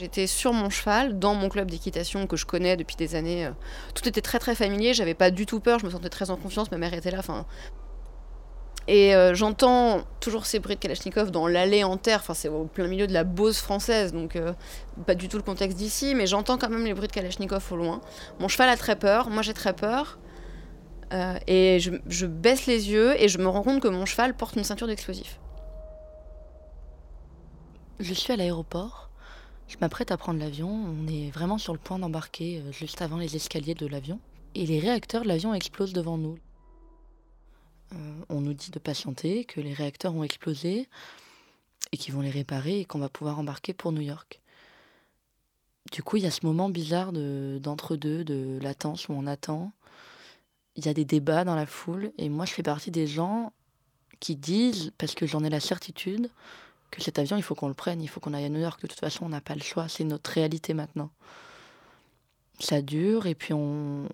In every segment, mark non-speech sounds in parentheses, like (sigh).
J'étais sur mon cheval, dans mon club d'équitation que je connais depuis des années. euh, Tout était très très familier, j'avais pas du tout peur, je me sentais très en confiance, ma mère était là. Enfin, et euh, j'entends toujours ces bruits de Kalachnikov dans l'allée en terre, enfin c'est au plein milieu de la Beauce française, donc euh, pas du tout le contexte d'ici, mais j'entends quand même les bruits de Kalachnikov au loin. Mon cheval a très peur, moi j'ai très peur, et je, je baisse les yeux et je me rends compte que mon cheval porte une ceinture d'explosifs. Je suis à l'aéroport. Je m'apprête à prendre l'avion. On est vraiment sur le point d'embarquer euh, juste avant les escaliers de l'avion. Et les réacteurs de l'avion explosent devant nous. Euh, on nous dit de patienter, que les réacteurs ont explosé et qu'ils vont les réparer et qu'on va pouvoir embarquer pour New York. Du coup, il y a ce moment bizarre de- d'entre-deux, de latence où on attend. Il y a des débats dans la foule et moi je fais partie des gens qui disent, parce que j'en ai la certitude, que cet avion, il faut qu'on le prenne, il faut qu'on aille à New York. De toute façon, on n'a pas le choix, c'est notre réalité maintenant. Ça dure, et puis on,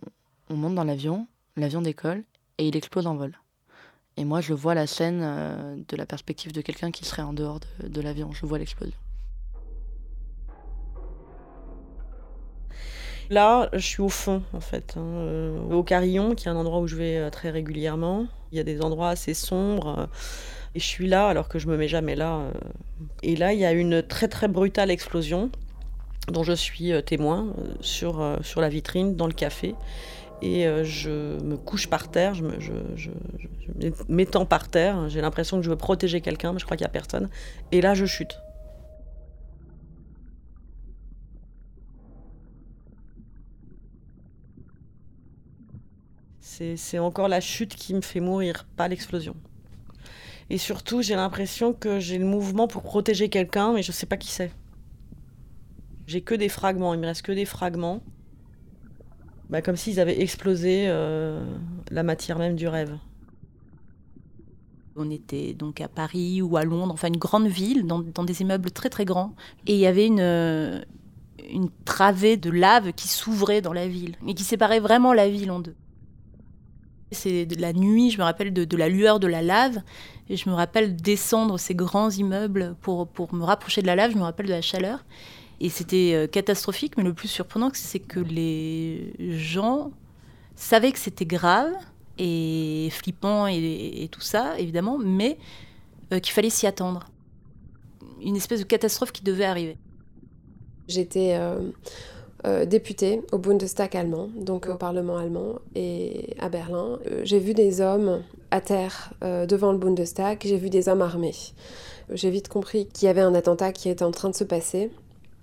on monte dans l'avion, l'avion décolle, et il explose en vol. Et moi, je vois la scène euh, de la perspective de quelqu'un qui serait en dehors de, de l'avion. Je vois l'explosion. Là, je suis au fond, en fait, hein, euh, au Carillon, qui est un endroit où je vais euh, très régulièrement. Il y a des endroits assez sombres. Et je suis là alors que je me mets jamais là. euh. Et là, il y a une très très brutale explosion dont je suis euh, témoin euh, sur, sur la vitrine, dans le café. Et je me couche par terre, je m'étends par terre. J'ai l'impression que je veux protéger quelqu'un, mais je crois qu'il n'y a personne. Et là, je chute. C'est encore la chute qui me fait mourir, pas l'explosion. Et surtout, j'ai l'impression que j'ai le mouvement pour protéger quelqu'un, mais je sais pas qui c'est. J'ai que des fragments, il me reste que des fragments. Bah, comme s'ils avaient explosé euh, la matière même du rêve. On était donc à Paris ou à Londres, enfin une grande ville, dans, dans des immeubles très très grands. Et il y avait une, euh, une travée de lave qui s'ouvrait dans la ville et qui séparait vraiment la ville en deux. C'est de la nuit, je me rappelle de, la lueur de la lave, et je me rappelle descendre ces grands immeubles pour, pour me rapprocher de la lave, je me rappelle de la chaleur. Et c'était euh, catastrophique, mais le plus surprenant, c'est que les gens savaient que c'était grave et flippant et, et tout ça, évidemment, mais euh, qu'il fallait s'y attendre. Une espèce de catastrophe qui devait arriver. J'étais euh, euh, députée au Bundestag allemand, donc au Parlement allemand, et à Berlin. Euh, J'ai vu des hommes à terre euh, devant le Bundestag, j'ai vu des hommes armés. J'ai vite compris qu'il y avait un attentat qui était en train de se passer.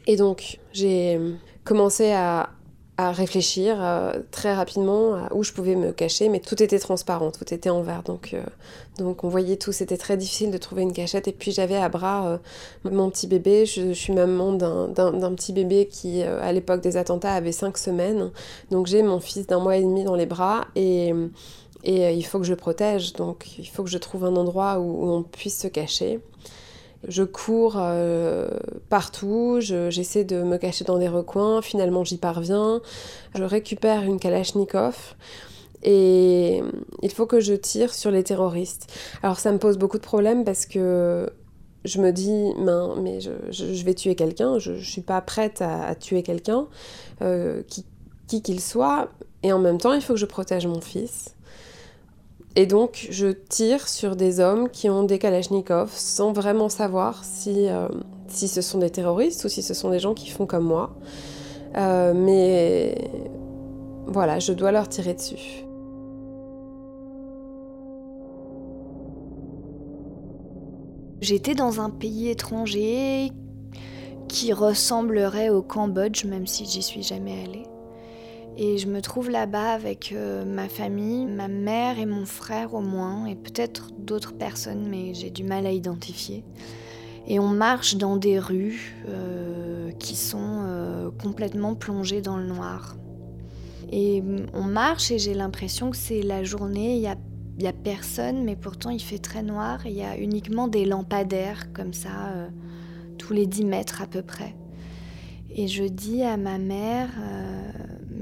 Et donc, j'ai euh, commencé à, à réfléchir euh, très rapidement à où je pouvais me cacher, mais tout était transparent, tout était en verre. Donc, euh, donc on voyait tout, c'était très difficile de trouver une cachette. Et puis j'avais à bras euh, mon petit bébé, je, suis maman d'un- petit bébé qui, à l'époque des attentats, avait 5 semaines. Donc j'ai mon fils d'un mois et demi dans les bras et, et il faut que je le protège. Donc il faut que je trouve un endroit où on puisse se cacher. Je cours euh, partout, je- j'essaie de me cacher dans des recoins, finalement j'y parviens. Je récupère une Kalachnikov et il faut que je tire sur les terroristes. Alors ça me pose beaucoup de problèmes parce que je me dis, ben, mais je, vais tuer quelqu'un, je ne suis pas prête à, tuer quelqu'un, euh, qui qu'il soit, et en même temps il faut que je protège mon fils. Et donc je tire sur des hommes qui ont des kalachnikovs sans vraiment savoir si, euh, si ce sont des terroristes ou si ce sont des gens qui font comme moi. Euh, mais voilà, je dois leur tirer dessus. J'étais dans un pays étranger qui ressemblerait au Cambodge, même si j'y suis jamais allée. Et je me trouve là-bas avec euh, ma famille, ma mère et mon frère au moins, et peut-être d'autres personnes, mais j'ai du mal à identifier. Et on marche dans des rues euh, qui sont euh, complètement plongées dans le noir. Et on marche et j'ai l'impression que c'est la journée, il y a n'y a personne, mais pourtant il fait très noir il y a uniquement des lampadaires comme ça, tous les 10 mètres à peu près. Et je dis à ma mère,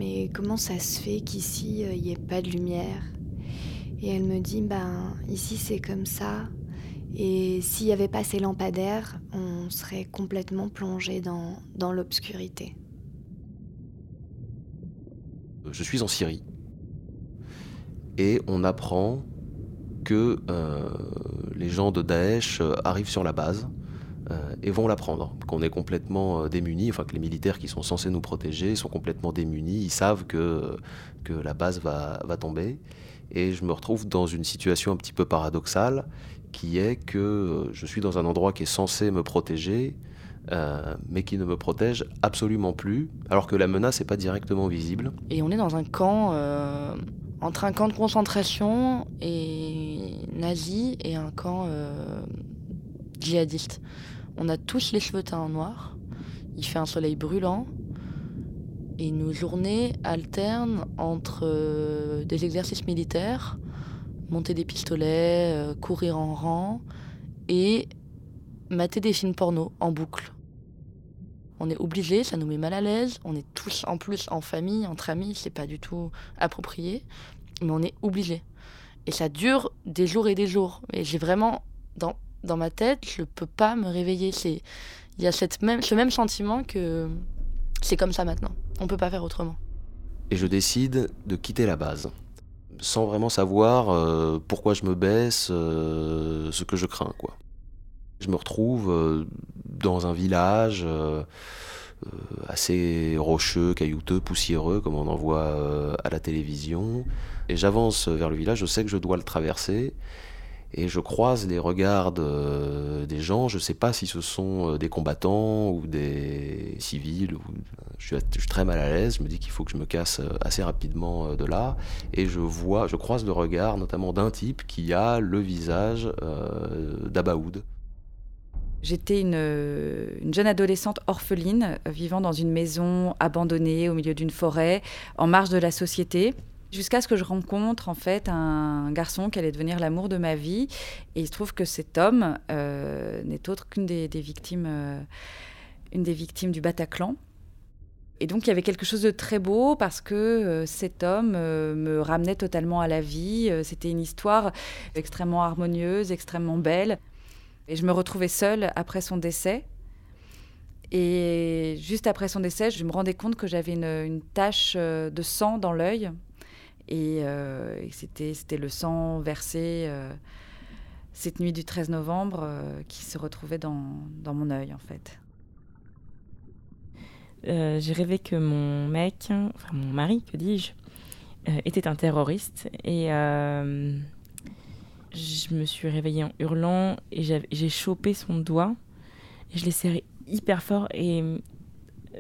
mais comment ça se fait qu'ici euh, il n'y ait pas de lumière? Et elle me dit, ben ici c'est comme ça. Et s'il n'y avait pas ces lampadaires, on serait complètement plongé dans, l'obscurité. Je suis en Syrie et on apprend que euh, les gens de Daesh euh, arrivent sur la base et vont la prendre, qu'on est complètement démunis, enfin que les militaires qui sont censés nous protéger sont complètement démunis, ils savent que, que la base va, va tomber. Et je me retrouve dans une situation un petit peu paradoxale, qui est que je suis dans un endroit qui est censé me protéger, mais qui ne me protège absolument plus, alors que la menace n'est pas directement visible. Et on est dans un camp entre un camp de concentration et nazi et un camp euh, djihadiste. On a tous les cheveux teints en noir. Il fait un soleil brûlant. Et nos journées alternent entre euh, des exercices militaires, monter des pistolets, euh, courir en rang et mater des films porno en boucle. On est obligé, ça nous met mal à l'aise. On est tous en plus en famille, entre amis, c'est pas du tout approprié, mais on est obligé. Et ça dure des jours et des jours. Et j'ai vraiment dans, dans ma tête, je peux pas me réveiller. C'est il y a ce même sentiment que c'est comme ça maintenant. On peut pas faire autrement. Et je décide de quitter la base sans vraiment savoir euh, pourquoi je me baisse, euh, ce que je crains quoi. Je me retrouve euh, dans un village assez rocheux, caillouteux, poussiéreux, comme on en voit à la télévision. Et j'avance vers le village, je sais que je dois le traverser. Et je croise les regards des gens, je ne sais pas si ce sont des combattants ou des civils. Je, suis, très mal à l'aise, je me dis qu'il faut que je me casse assez rapidement de là. Et je vois, je croise le regard notamment d'un type qui a le visage d'Abaoud. J'étais une, jeune adolescente orpheline euh, vivant dans une maison abandonnée au milieu d'une forêt, en marge de la société. Jusqu'à ce que je rencontre en fait un garçon qui allait devenir l'amour de ma vie. Et il se trouve que cet homme euh, n'est autre qu'une des, victimes, euh, une des victimes du Bataclan. Et donc il y avait quelque chose de très beau parce que cet homme me ramenait totalement à la vie. C'était une histoire extrêmement harmonieuse, extrêmement belle. Et je me retrouvais seule après son décès. Et juste après son décès, je me rendais compte que j'avais une, tache euh, de sang dans l'œil. Et, euh, c'était, c'était le sang versé euh, cette nuit du 13 novembre qui se retrouvait dans, dans, mon œil, en fait. j'ai rêvé que mon mec, enfin mon mari, que dis-je, était un terroriste. Et je me suis réveillée en hurlant et j'ai chopé son doigt et je l'ai serré hyper fort et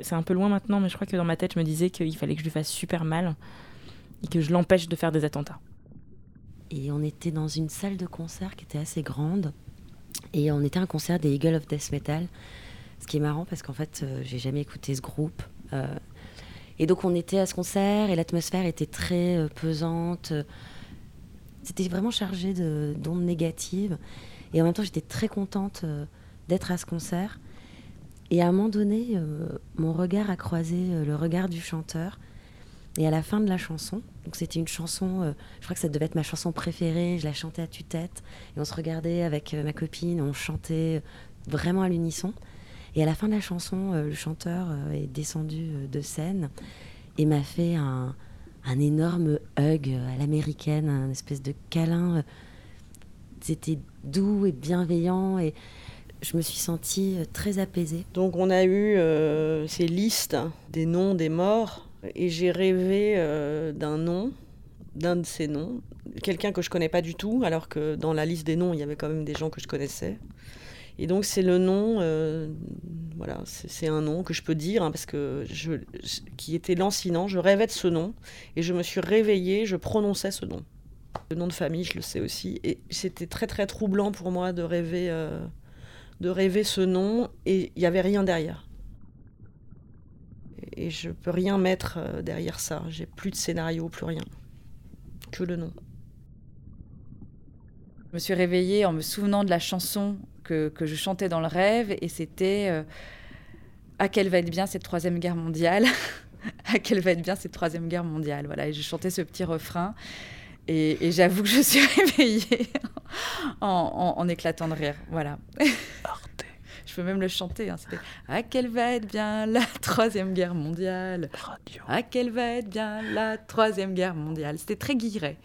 c'est un peu loin maintenant mais je crois que dans ma tête je me disais qu'il fallait que je lui fasse super mal et que je l'empêche de faire des attentats. Et on était dans une salle de concert qui était assez grande et on était un concert des Eagle of Death Metal. Ce qui est marrant parce qu'en fait euh, j'ai jamais écouté ce groupe. Euh, et donc on était à ce concert et l'atmosphère était très euh, pesante. C'était vraiment chargé d'ondes négatives. Et en même temps, j'étais très contente euh, d'être à ce concert. Et à un moment donné, mon regard a croisé le regard du chanteur. Et à la fin de la chanson, donc c'était une chanson, je crois que ça devait être ma chanson préférée, je la chantais à tue-tête. Et on se regardait avec ma copine, on chantait vraiment à l'unisson. Et à la fin de la chanson, le chanteur est descendu de scène et m'a fait un, un énorme hug à l'américaine, un espèce de câlin. C'était doux et bienveillant et je me suis sentie très apaisée. Donc on a eu euh, ces listes des noms des morts et j'ai rêvé euh, d'un nom, d'un de ces noms, quelqu'un que je connais pas du tout alors que dans la liste des noms il y avait quand même des gens que je connaissais. Et donc c'est le nom, euh, voilà, c'est un nom que je peux dire hein, parce que qui était lancinant. Je rêvais de ce nom et je me suis réveillée, je prononçais ce nom. Le nom de famille, je le sais aussi. Et c'était très très troublant pour moi de rêver, euh, de rêver ce nom et il n'y avait rien derrière. Et je peux rien mettre euh, derrière ça. J'ai plus de scénario, plus rien. Que le nom. Je me suis réveillée en me souvenant de la chanson que, je chantais dans le rêve et c'était euh, à quelle va être bien cette troisième guerre mondiale? (laughs) À quelle va être bien cette troisième guerre mondiale? Voilà et je chantais ce petit refrain et, j'avoue que je suis (laughs) réveillée en, en, éclatant de rire. Voilà. Je peux même le chanter. Hein. C'était À quelle va être bien la troisième guerre mondiale? À quelle va être bien la troisième guerre mondiale? C'était très guiré.